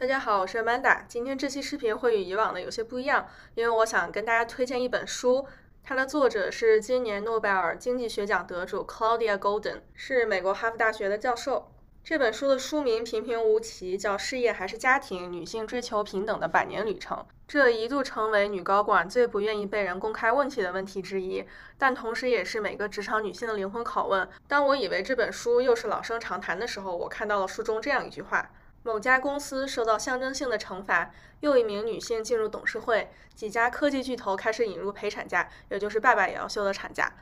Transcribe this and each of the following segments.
大家好，我是 Amanda。今天这期视频会与以往的有些不一样，因为我想跟大家推荐一本书，它的作者是今年诺贝尔经济学奖得主 Claudia Golden，是美国哈佛大学的教授。这本书的书名平平无奇，叫《事业还是家庭：女性追求平等的百年旅程》。这一度成为女高管最不愿意被人公开问起的问题之一，但同时也是每个职场女性的灵魂拷问。当我以为这本书又是老生常谈的时候，我看到了书中这样一句话。某家公司受到象征性的惩罚，又一名女性进入董事会，几家科技巨头开始引入陪产假，也就是爸爸也要休的产假。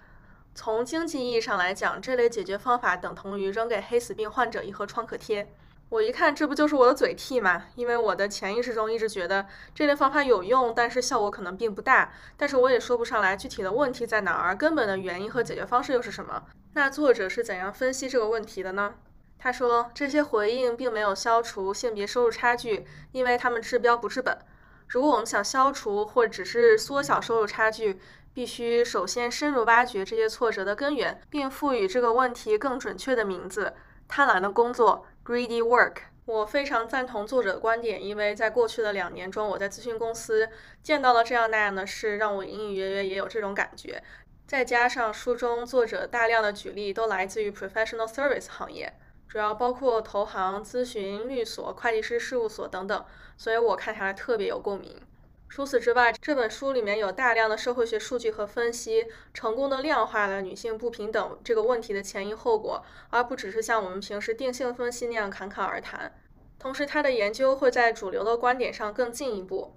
从经济意义上来讲，这类解决方法等同于扔给黑死病患者一盒创可贴。我一看，这不就是我的嘴替吗？因为我的潜意识中一直觉得这类方法有用，但是效果可能并不大。但是我也说不上来具体的问题在哪儿，根本的原因和解决方式又是什么？那作者是怎样分析这个问题的呢？他说，这些回应并没有消除性别收入差距，因为他们治标不治本。如果我们想消除或只是缩小收入差距，必须首先深入挖掘这些挫折的根源，并赋予这个问题更准确的名字——贪婪的工作 （greedy work）。我非常赞同作者的观点，因为在过去的两年中，我在咨询公司见到了这样那样的事，让我隐隐约约也有这种感觉。再加上书中作者大量的举例都来自于 professional service 行业。主要包括投行、咨询、律所、会计师事务所等等，所以我看下来特别有共鸣。除此之外，这本书里面有大量的社会学数据和分析，成功的量化了女性不平等这个问题的前因后果，而不只是像我们平时定性分析那样侃侃而谈。同时，他的研究会在主流的观点上更进一步。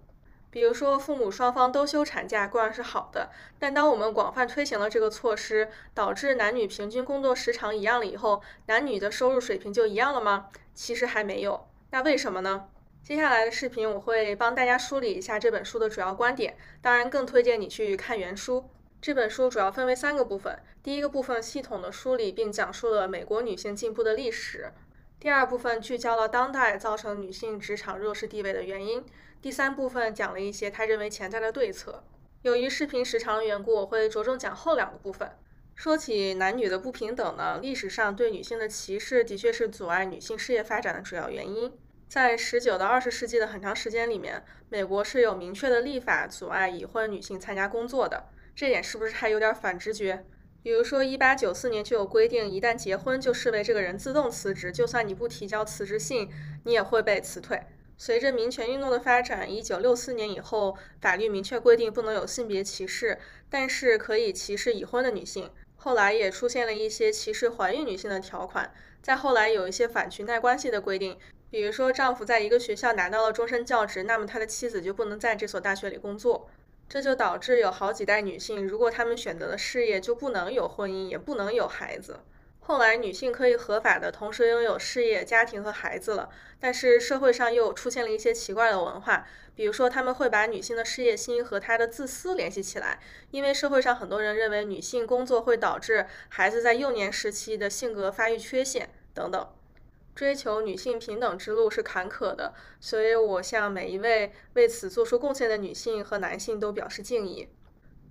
比如说，父母双方都休产假固然是好的，但当我们广泛推行了这个措施，导致男女平均工作时长一样了以后，男女的收入水平就一样了吗？其实还没有。那为什么呢？接下来的视频我会帮大家梳理一下这本书的主要观点，当然更推荐你去看原书。这本书主要分为三个部分，第一个部分系统的梳理并讲述了美国女性进步的历史，第二部分聚焦了当代造成女性职场弱势地位的原因。第三部分讲了一些他认为潜在的对策。由于视频时长的缘故，我会着重讲后两个部分。说起男女的不平等呢，历史上对女性的歧视的确是阻碍女性事业发展的主要原因。在十九到二十世纪的很长时间里面，美国是有明确的立法阻碍已婚女性参加工作的。这点是不是还有点反直觉？比如说，一八九四年就有规定，一旦结婚就视为这个人自动辞职，就算你不提交辞职信，你也会被辞退。随着民权运动的发展，一九六四年以后，法律明确规定不能有性别歧视，但是可以歧视已婚的女性。后来也出现了一些歧视怀孕女性的条款。再后来有一些反裙带关系的规定，比如说丈夫在一个学校拿到了终身教职，那么他的妻子就不能在这所大学里工作。这就导致有好几代女性，如果她们选择了事业，就不能有婚姻，也不能有孩子。后来，女性可以合法的同时拥有事业、家庭和孩子了。但是社会上又出现了一些奇怪的文化，比如说他们会把女性的事业心和她的自私联系起来，因为社会上很多人认为女性工作会导致孩子在幼年时期的性格发育缺陷等等。追求女性平等之路是坎坷的，所以我向每一位为此做出贡献的女性和男性都表示敬意。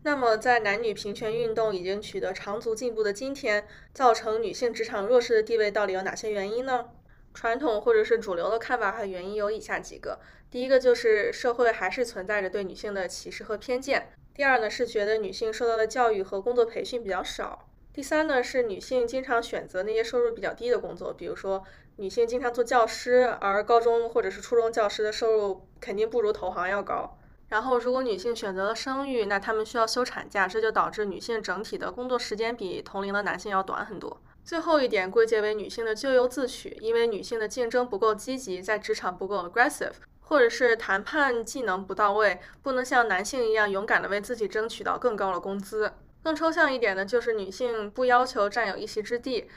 那么，在男女平权运动已经取得长足进步的今天，造成女性职场弱势的地位到底有哪些原因呢？传统或者是主流的看法和原因有以下几个：第一个就是社会还是存在着对女性的歧视和偏见；第二呢是觉得女性受到的教育和工作培训比较少；第三呢是女性经常选择那些收入比较低的工作，比如说女性经常做教师，而高中或者是初中教师的收入肯定不如投行要高。然后，如果女性选择了生育，那她们需要休产假，这就导致女性整体的工作时间比同龄的男性要短很多。最后一点归结为女性的咎由自取，因为女性的竞争不够积极，在职场不够 aggressive，或者是谈判技能不到位，不能像男性一样勇敢的为自己争取到更高的工资。更抽象一点呢就是女性不要求占有一席之地。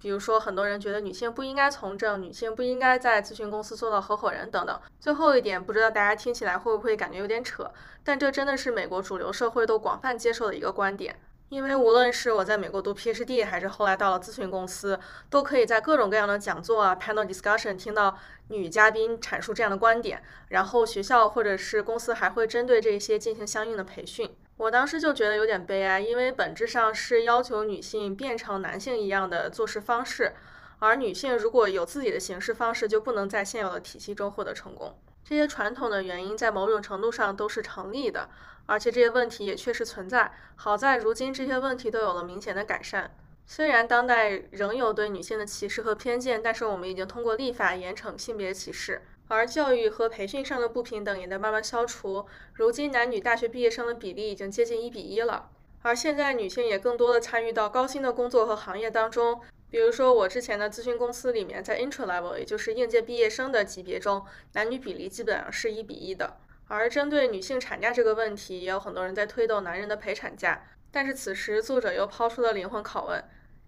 比如说，很多人觉得女性不应该从政，女性不应该在咨询公司做到合伙人等等。最后一点，不知道大家听起来会不会感觉有点扯，但这真的是美国主流社会都广泛接受的一个观点。因为无论是我在美国读 PhD，还是后来到了咨询公司，都可以在各种各样的讲座啊、panel discussion 听到女嘉宾阐述这样的观点。然后学校或者是公司还会针对这些进行相应的培训。我当时就觉得有点悲哀，因为本质上是要求女性变成男性一样的做事方式，而女性如果有自己的行事方式，就不能在现有的体系中获得成功。这些传统的原因在某种程度上都是成立的，而且这些问题也确实存在。好在如今这些问题都有了明显的改善。虽然当代仍有对女性的歧视和偏见，但是我们已经通过立法严惩性别歧视，而教育和培训上的不平等也在慢慢消除。如今男女大学毕业生的比例已经接近一比一了，而现在女性也更多的参与到高薪的工作和行业当中。比如说，我之前的咨询公司里面，在 intro level，也就是应届毕业生的级别中，男女比例基本上是一比一的。而针对女性产假这个问题，也有很多人在推动男人的陪产假。但是此时，作者又抛出了灵魂拷问：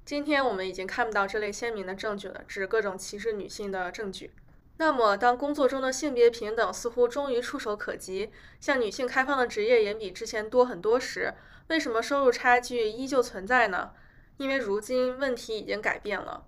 今天我们已经看不到这类鲜明的证据了，指各种歧视女性的证据。那么，当工作中的性别平等似乎终于触手可及，向女性开放的职业也比之前多很多时，为什么收入差距依旧存在呢？因为如今问题已经改变了，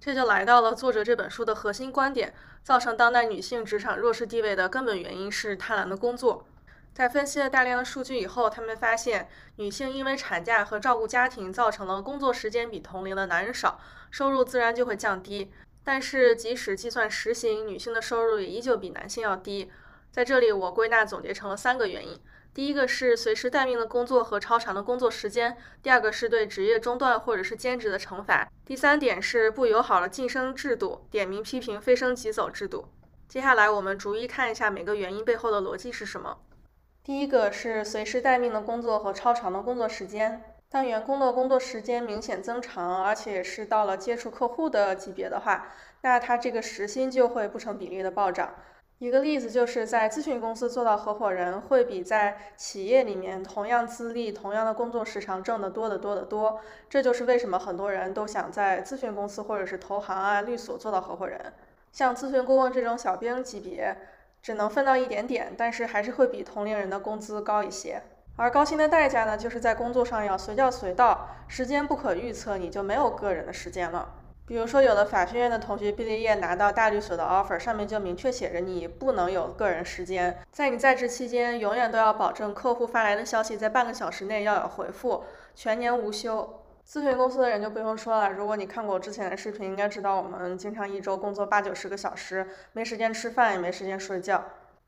这就来到了作者这本书的核心观点：造成当代女性职场弱势地位的根本原因是贪婪的工作。在分析了大量的数据以后，他们发现女性因为产假和照顾家庭，造成了工作时间比同龄的男人少，收入自然就会降低。但是即使计算时薪，女性的收入也依旧比男性要低。在这里，我归纳总结成了三个原因。第一个是随时待命的工作和超长的工作时间，第二个是对职业中断或者是兼职的惩罚，第三点是不友好的晋升制度，点名批评非升即走制度。接下来我们逐一看一下每个原因背后的逻辑是什么。第一个是随时待命的工作和超长的工作时间，当员工的工作时间明显增长，而且是到了接触客户的级别的话，那他这个时薪就会不成比例的暴涨。一个例子就是在咨询公司做到合伙人，会比在企业里面同样资历、同样的工作时长挣得多得多得多。这就是为什么很多人都想在咨询公司或者是投行啊、律所做到合伙人。像咨询顾问这种小兵级别，只能分到一点点，但是还是会比同龄人的工资高一些。而高薪的代价呢，就是在工作上要随叫随到，时间不可预测，你就没有个人的时间了。比如说，有的法学院的同学毕了业拿到大律所的 offer，上面就明确写着你不能有个人时间，在你在职期间，永远都要保证客户发来的消息在半个小时内要有回复，全年无休。咨询公司的人就不用说了，如果你看过我之前的视频，应该知道我们经常一周工作八九十个小时，没时间吃饭，也没时间睡觉。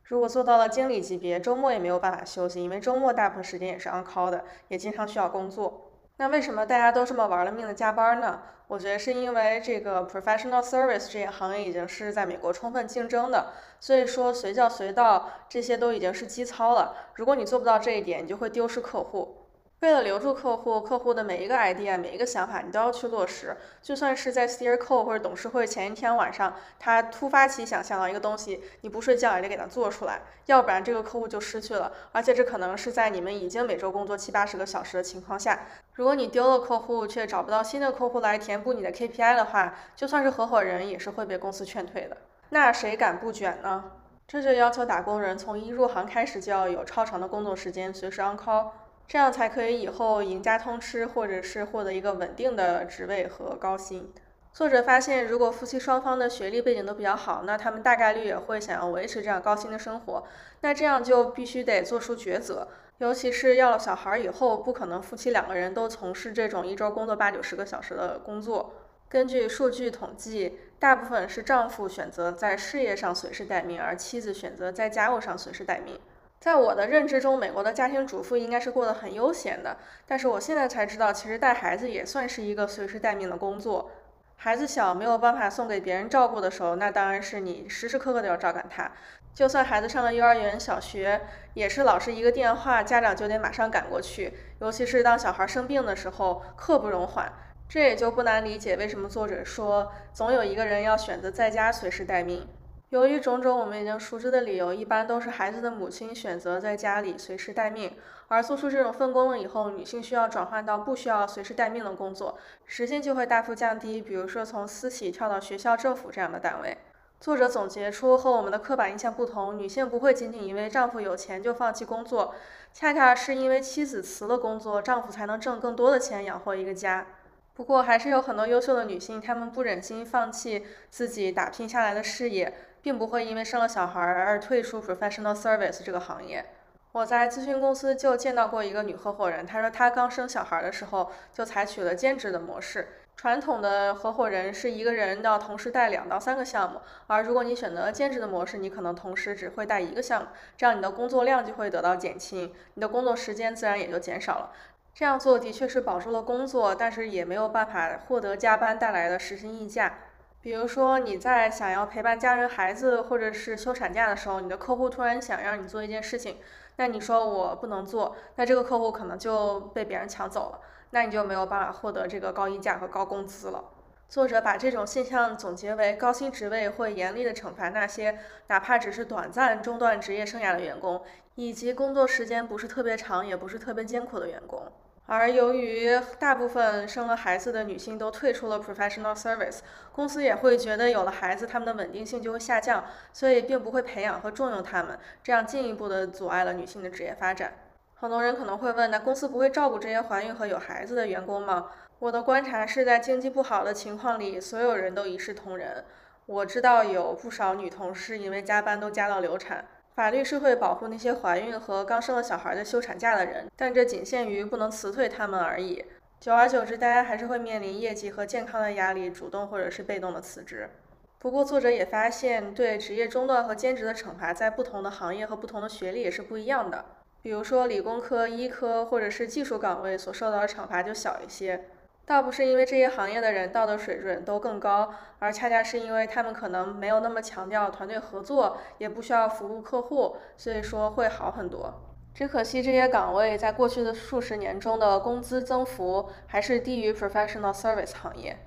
如果做到了经理级别，周末也没有办法休息，因为周末大部分时间也是 on call 的，也经常需要工作。那为什么大家都这么玩了命的加班呢？我觉得是因为这个 professional service 这一行业已经是在美国充分竞争的，所以说随叫随到这些都已经是基操了。如果你做不到这一点，你就会丢失客户。为了留住客户，客户的每一个 idea、每一个想法，你都要去落实。就算是在 steer call 或者董事会前一天晚上，他突发奇想想到一个东西，你不睡觉也得给他做出来，要不然这个客户就失去了。而且这可能是在你们已经每周工作七八十个小时的情况下，如果你丢了客户，却找不到新的客户来填补你的 KPI 的话，就算是合伙人也是会被公司劝退的。那谁敢不卷呢？这就要求打工人从一入行开始就要有超长的工作时间，随时 on call。这样才可以以后赢家通吃，或者是获得一个稳定的职位和高薪。作者发现，如果夫妻双方的学历背景都比较好，那他们大概率也会想要维持这样高薪的生活。那这样就必须得做出抉择，尤其是要了小孩以后，不可能夫妻两个人都从事这种一周工作八九十个小时的工作。根据数据统计，大部分是丈夫选择在事业上随时待命，而妻子选择在家务上随时待命。在我的认知中，美国的家庭主妇应该是过得很悠闲的。但是我现在才知道，其实带孩子也算是一个随时待命的工作。孩子小没有办法送给别人照顾的时候，那当然是你时时刻刻都要照看他。就算孩子上了幼儿园、小学，也是老师一个电话，家长就得马上赶过去。尤其是当小孩生病的时候，刻不容缓。这也就不难理解为什么作者说，总有一个人要选择在家随时待命。由于种种我们已经熟知的理由，一般都是孩子的母亲选择在家里随时待命，而做出这种分工了以后，女性需要转换到不需要随时待命的工作，时薪就会大幅降低。比如说从私企跳到学校、政府这样的单位。作者总结出和我们的刻板印象不同，女性不会仅仅因为丈夫有钱就放弃工作，恰恰是因为妻子辞了工作，丈夫才能挣更多的钱养活一个家。不过还是有很多优秀的女性，她们不忍心放弃自己打拼下来的事业。并不会因为生了小孩而退出 professional service 这个行业。我在咨询公司就见到过一个女合伙人，她说她刚生小孩的时候就采取了兼职的模式，传统的合伙人是一个人要同时带两到三个项目，而如果你选择兼职的模式，你可能同时只会带一个项目，这样你的工作量就会得到减轻，你的工作时间自然也就减少了。这样做的确是保住了工作，但是也没有办法获得加班带来的时薪溢价。比如说你在想要陪伴家人、孩子，或者是休产假的时候，你的客户突然想让你做一件事情，那你说我不能做，那这个客户可能就被别人抢走了，那你就没有办法获得这个高溢价和高工资了。作者把这种现象总结为：高薪职位会严厉的惩罚那些哪怕只是短暂中断职业生涯的员工，以及工作时间不是特别长也不是特别艰苦的员工。而由于大部分生了孩子的女性都退出了 professional service，公司也会觉得有了孩子，他们的稳定性就会下降，所以并不会培养和重用他们，这样进一步的阻碍了女性的职业发展。很多人可能会问，那公司不会照顾这些怀孕和有孩子的员工吗？我的观察是在经济不好的情况里，所有人都一视同仁。我知道有不少女同事因为加班都加到流产。法律是会保护那些怀孕和刚生了小孩的休产假的人，但这仅限于不能辞退他们而已。久而久之，大家还是会面临业绩和健康的压力，主动或者是被动的辞职。不过，作者也发现，对职业中断和兼职的惩罚在不同的行业和不同的学历也是不一样的。比如说，理工科、医科或者是技术岗位所受到的惩罚就小一些。倒不是因为这些行业的人道德水准都更高，而恰恰是因为他们可能没有那么强调团队合作，也不需要服务客户，所以说会好很多。只可惜这些岗位在过去的数十年中的工资增幅还是低于 professional service 行业。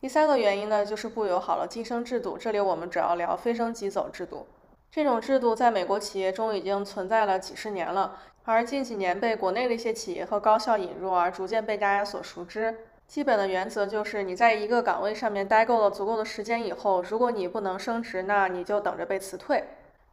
第三个原因呢，就是不友好了晋升制度。这里我们主要聊非升即走制度。这种制度在美国企业中已经存在了几十年了，而近几年被国内的一些企业和高校引入，而逐渐被大家所熟知。基本的原则就是，你在一个岗位上面待够了足够的时间以后，如果你不能升职，那你就等着被辞退。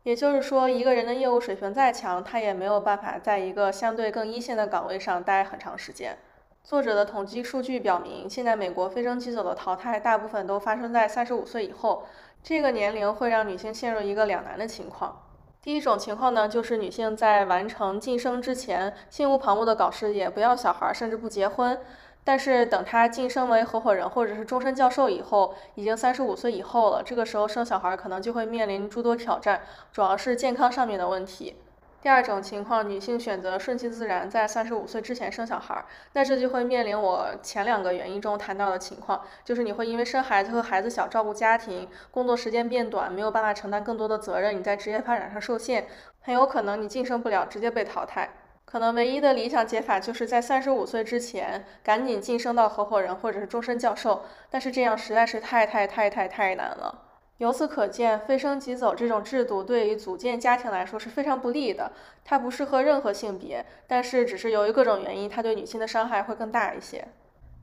也就是说，一个人的业务水平再强，他也没有办法在一个相对更一线的岗位上待很长时间。作者的统计数据表明，现在美国非升即走的淘汰大部分都发生在三十五岁以后。这个年龄会让女性陷入一个两难的情况。第一种情况呢，就是女性在完成晋升之前，心无旁骛地搞事业，不要小孩，甚至不结婚。但是等他晋升为合伙人或者是终身教授以后，已经三十五岁以后了，这个时候生小孩可能就会面临诸多挑战，主要是健康上面的问题。第二种情况，女性选择顺其自然，在三十五岁之前生小孩，那这就会面临我前两个原因中谈到的情况，就是你会因为生孩子和孩子小，照顾家庭，工作时间变短，没有办法承担更多的责任，你在职业发展上受限，很有可能你晋升不了，直接被淘汰。可能唯一的理想解法就是在三十五岁之前赶紧晋升到合伙人或者是终身教授，但是这样实在是太太太太太难了。由此可见，飞升即走这种制度对于组建家庭来说是非常不利的。它不适合任何性别，但是只是由于各种原因，它对女性的伤害会更大一些。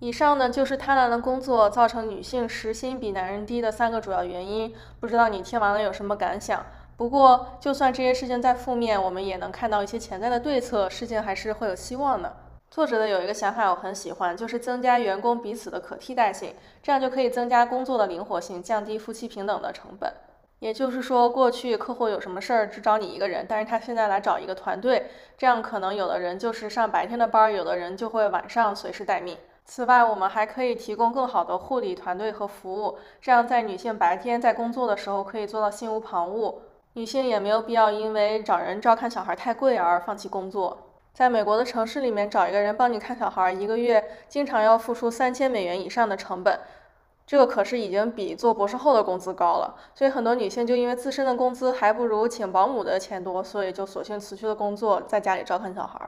以上呢就是贪婪的工作造成女性时薪比男人低的三个主要原因。不知道你听完了有什么感想？不过，就算这些事情再负面，我们也能看到一些潜在的对策，事情还是会有希望的。作者的有一个想法我很喜欢，就是增加员工彼此的可替代性，这样就可以增加工作的灵活性，降低夫妻平等的成本。也就是说，过去客户有什么事儿只找你一个人，但是他现在来找一个团队，这样可能有的人就是上白天的班，有的人就会晚上随时待命。此外，我们还可以提供更好的护理团队和服务，这样在女性白天在工作的时候可以做到心无旁骛。女性也没有必要因为找人照看小孩太贵而放弃工作。在美国的城市里面，找一个人帮你看小孩，一个月经常要付出三千美元以上的成本，这个可是已经比做博士后的工资高了。所以很多女性就因为自身的工资还不如请保姆的钱多，所以就索性辞去了工作，在家里照看小孩。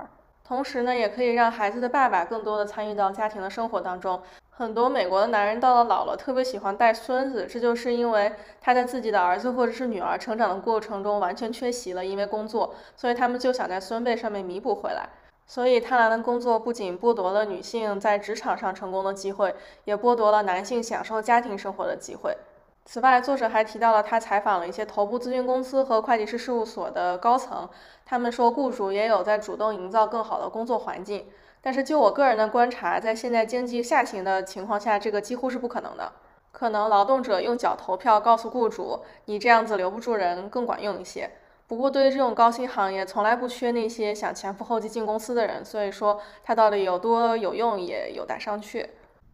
同时呢，也可以让孩子的爸爸更多的参与到家庭的生活当中。很多美国的男人到了老了，特别喜欢带孙子，这就是因为他在自己的儿子或者是女儿成长的过程中完全缺席了，因为工作，所以他们就想在孙辈上面弥补回来。所以贪婪的工作不仅剥夺了女性在职场上成功的机会，也剥夺了男性享受家庭生活的机会。此外，作者还提到了他采访了一些头部咨询公司和会计师事务所的高层，他们说雇主也有在主动营造更好的工作环境。但是就我个人的观察，在现在经济下行的情况下，这个几乎是不可能的。可能劳动者用脚投票告诉雇主，你这样子留不住人更管用一些。不过对于这种高薪行业，从来不缺那些想前赴后继进公司的人，所以说它到底有多有用，也有待商榷。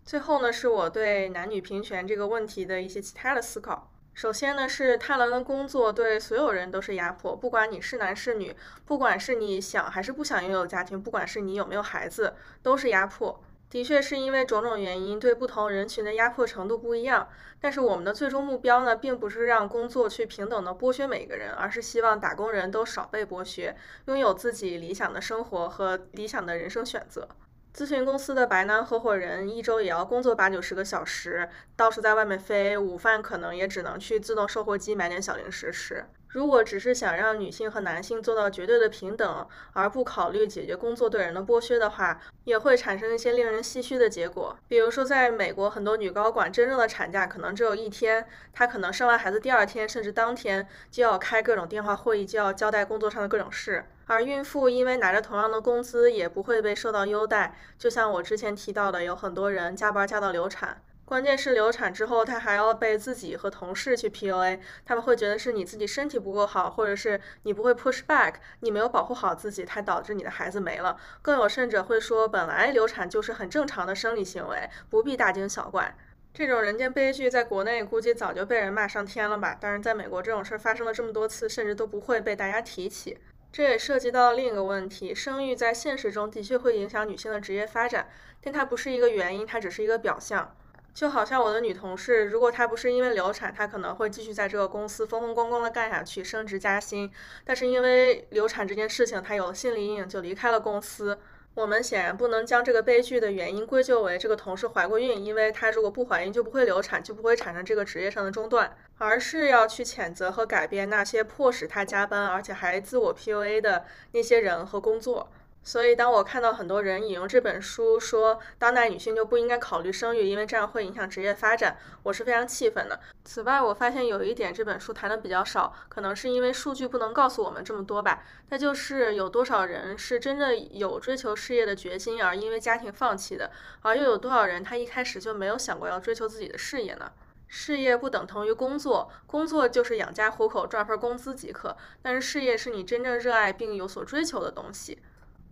最后呢，是我对男女平权这个问题的一些其他的思考。首先呢，是贪婪的工作对所有人都是压迫，不管你是男是女，不管是你想还是不想拥有家庭，不管是你有没有孩子，都是压迫。的确是因为种种原因，对不同人群的压迫程度不一样。但是我们的最终目标呢，并不是让工作去平等的剥削每个人，而是希望打工人都少被剥削，拥有自己理想的生活和理想的人生选择。咨询公司的白男合伙人一周也要工作八九十个小时，到处在外面飞，午饭可能也只能去自动售货机买点小零食吃。如果只是想让女性和男性做到绝对的平等，而不考虑解决工作对人的剥削的话，也会产生一些令人唏嘘的结果。比如说，在美国，很多女高管真正的产假可能只有一天，她可能生完孩子第二天甚至当天就要开各种电话会议，就要交代工作上的各种事。而孕妇因为拿着同样的工资，也不会被受到优待。就像我之前提到的，有很多人加班加到流产。关键是流产之后，她还要被自己和同事去 PUA，他们会觉得是你自己身体不够好，或者是你不会 push back，你没有保护好自己，才导致你的孩子没了。更有甚者会说，本来流产就是很正常的生理行为，不必大惊小怪。这种人间悲剧在国内估计早就被人骂上天了吧？但是在美国这种事儿发生了这么多次，甚至都不会被大家提起。这也涉及到另一个问题，生育在现实中的确会影响女性的职业发展，但它不是一个原因，它只是一个表象。就好像我的女同事，如果她不是因为流产，她可能会继续在这个公司风风光光的干下去，升职加薪。但是因为流产这件事情，她有了心理阴影，就离开了公司。我们显然不能将这个悲剧的原因归咎为这个同事怀过孕，因为她如果不怀孕就不会流产，就不会产生这个职业上的中断，而是要去谴责和改变那些迫使她加班而且还自我 PUA 的那些人和工作。所以，当我看到很多人引用这本书说当代女性就不应该考虑生育，因为这样会影响职业发展，我是非常气愤的。此外，我发现有一点这本书谈的比较少，可能是因为数据不能告诉我们这么多吧。那就是有多少人是真正有追求事业的决心而因为家庭放弃的，而又有多少人他一开始就没有想过要追求自己的事业呢？事业不等同于工作，工作就是养家糊口赚份工资即可，但是事业是你真正热爱并有所追求的东西。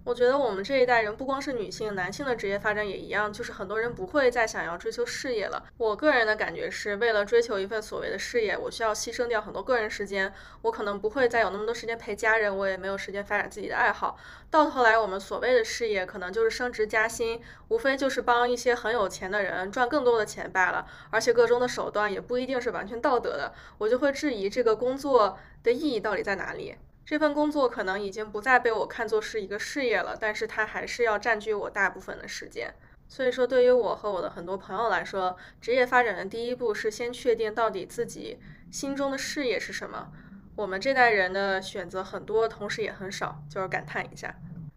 我觉得我们这一代人不光是女性，男性的职业发展也一样，就是很多人不会再想要追求事业了。我个人的感觉是，为了追求一份所谓的事业，我需要牺牲掉很多个人时间，我可能不会再有那么多时间陪家人，我也没有时间发展自己的爱好。到头来，我们所谓的事业可能就是升职加薪，无非就是帮一些很有钱的人赚更多的钱罢了。而且各中的手段也不一定是完全道德的，我就会质疑这个工作的意义到底在哪里。这份工作可能已经不再被我看作是一个事业了，但是它还是要占据我大部分的时间。所以说，对于我和我的很多朋友来说，职业发展的第一步是先确定到底自己心中的事业是什么。我们这代人的选择很多，同时也很少，就是感叹一下。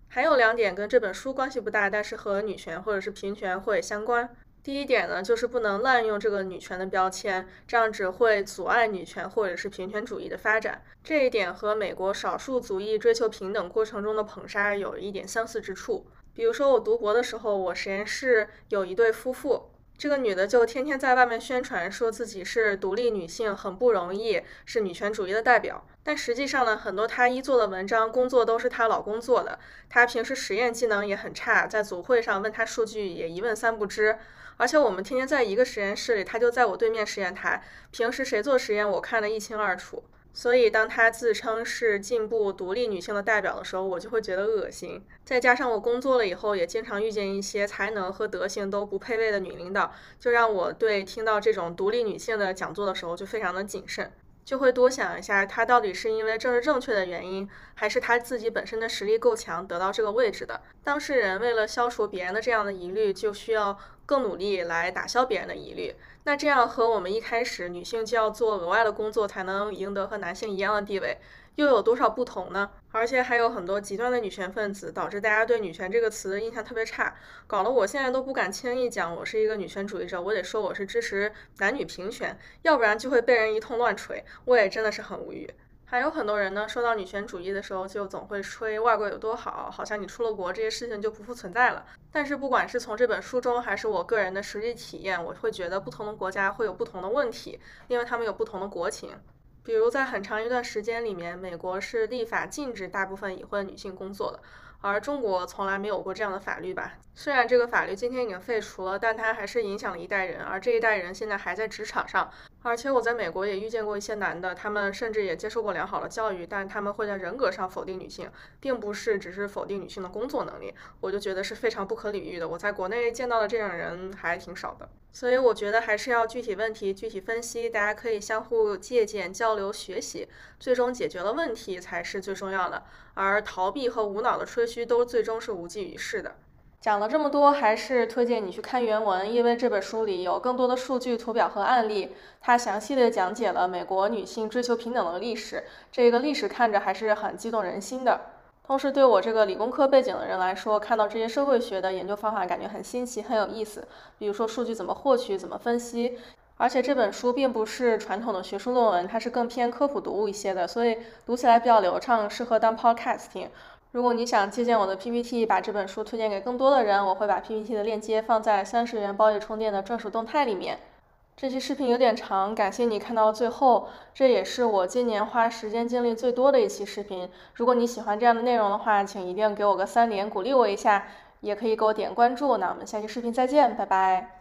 还有两点跟这本书关系不大，但是和女权或者是平权会相关。第一点呢，就是不能滥用这个女权的标签，这样只会阻碍女权或者是平权主义的发展。这一点和美国少数族裔追求平等过程中的捧杀有一点相似之处。比如说，我读博的时候，我实验室有一对夫妇，这个女的就天天在外面宣传说自己是独立女性，很不容易，是女权主义的代表。但实际上呢，很多她一做的文章、工作都是她老公做的。她平时实验技能也很差，在组会上问她数据也一问三不知。而且我们天天在一个实验室里，她就在我对面实验台。平时谁做实验，我看得一清二楚。所以，当她自称是进步独立女性的代表的时候，我就会觉得恶心。再加上我工作了以后，也经常遇见一些才能和德行都不配位的女领导，就让我对听到这种独立女性的讲座的时候就非常的谨慎。就会多想一下，她到底是因为政治正确的原因，还是她自己本身的实力够强得到这个位置的？当事人为了消除别人的这样的疑虑，就需要更努力来打消别人的疑虑。那这样和我们一开始女性就要做额外的工作才能赢得和男性一样的地位。又有多少不同呢？而且还有很多极端的女权分子，导致大家对女权这个词的印象特别差，搞得我现在都不敢轻易讲我是一个女权主义者，我得说我是支持男女平权，要不然就会被人一通乱锤。我也真的是很无语。还有很多人呢，说到女权主义的时候，就总会吹外国有多好，好像你出了国，这些事情就不复存在了。但是不管是从这本书中，还是我个人的实际体验，我会觉得不同的国家会有不同的问题，因为他们有不同的国情。比如，在很长一段时间里面，美国是立法禁止大部分已婚女性工作的，而中国从来没有过这样的法律吧？虽然这个法律今天已经废除了，但它还是影响了一代人，而这一代人现在还在职场上。而且我在美国也遇见过一些男的，他们甚至也接受过良好的教育，但他们会在人格上否定女性，并不是只是否定女性的工作能力。我就觉得是非常不可理喻的。我在国内见到的这样人还挺少的，所以我觉得还是要具体问题具体分析，大家可以相互借鉴、交流、学习，最终解决了问题才是最重要的。而逃避和无脑的吹嘘都最终是无济于事的。讲了这么多，还是推荐你去看原文，因为这本书里有更多的数据、图表和案例，它详细的讲解了美国女性追求平等的历史。这个历史看着还是很激动人心的。同时，对我这个理工科背景的人来说，看到这些社会学的研究方法，感觉很新奇、很有意思。比如说数据怎么获取、怎么分析。而且这本书并不是传统的学术论文，它是更偏科普读物一些的，所以读起来比较流畅，适合当 podcast 听。如果你想借鉴我的 PPT，把这本书推荐给更多的人，我会把 PPT 的链接放在三十元包月充电的专属动态里面。这期视频有点长，感谢你看到最后，这也是我今年花时间精力最多的一期视频。如果你喜欢这样的内容的话，请一定给我个三连，鼓励我一下，也可以给我点关注。那我们下期视频再见，拜拜。